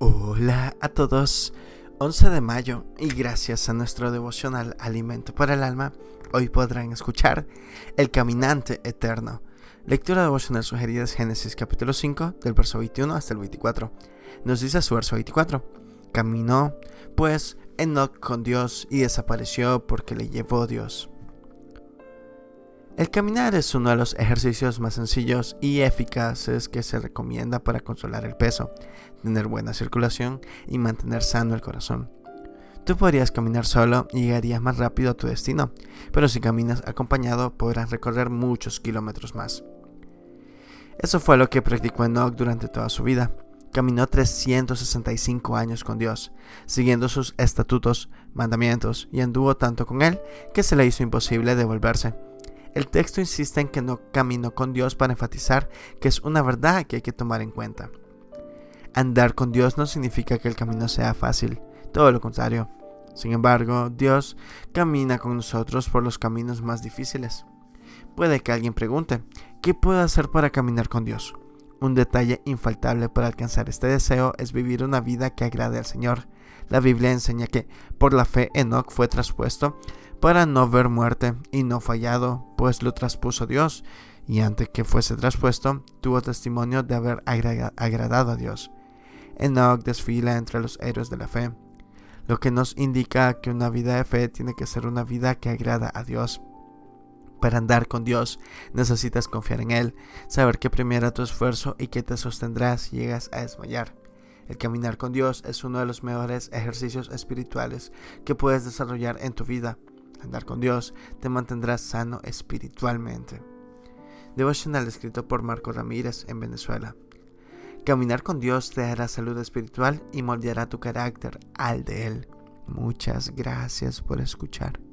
Hola a todos. 11 de mayo y gracias a nuestro devocional Alimento para el Alma, hoy podrán escuchar El Caminante Eterno. Lectura devocional sugerida es Génesis capítulo 5 del verso 21 hasta el 24. Nos dice su verso 24. Caminó pues Enoch con Dios y desapareció porque le llevó Dios. El caminar es uno de los ejercicios más sencillos y eficaces que se recomienda para controlar el peso, tener buena circulación y mantener sano el corazón. Tú podrías caminar solo y llegarías más rápido a tu destino, pero si caminas acompañado podrás recorrer muchos kilómetros más. Eso fue lo que practicó Enoch durante toda su vida. Caminó 365 años con Dios, siguiendo sus estatutos, mandamientos, y anduvo tanto con Él que se le hizo imposible devolverse el texto insiste en que no caminó con Dios para enfatizar que es una verdad que hay que tomar en cuenta. Andar con Dios no significa que el camino sea fácil, todo lo contrario. Sin embargo, Dios camina con nosotros por los caminos más difíciles. Puede que alguien pregunte, ¿qué puedo hacer para caminar con Dios? Un detalle infaltable para alcanzar este deseo es vivir una vida que agrade al Señor. La Biblia enseña que por la fe Enoch fue traspuesto para no ver muerte y no fallado, pues lo traspuso Dios, y antes que fuese traspuesto, tuvo testimonio de haber agradado a Dios. Enoch desfila entre los héroes de la fe, lo que nos indica que una vida de fe tiene que ser una vida que agrada a Dios. Para andar con Dios necesitas confiar en Él, saber que primera tu esfuerzo y que te sostendrás si llegas a desmayar. El caminar con Dios es uno de los mejores ejercicios espirituales que puedes desarrollar en tu vida. Andar con Dios te mantendrá sano espiritualmente. Devocional escrito por Marco Ramírez en Venezuela. Caminar con Dios te dará salud espiritual y moldeará tu carácter al de Él. Muchas gracias por escuchar.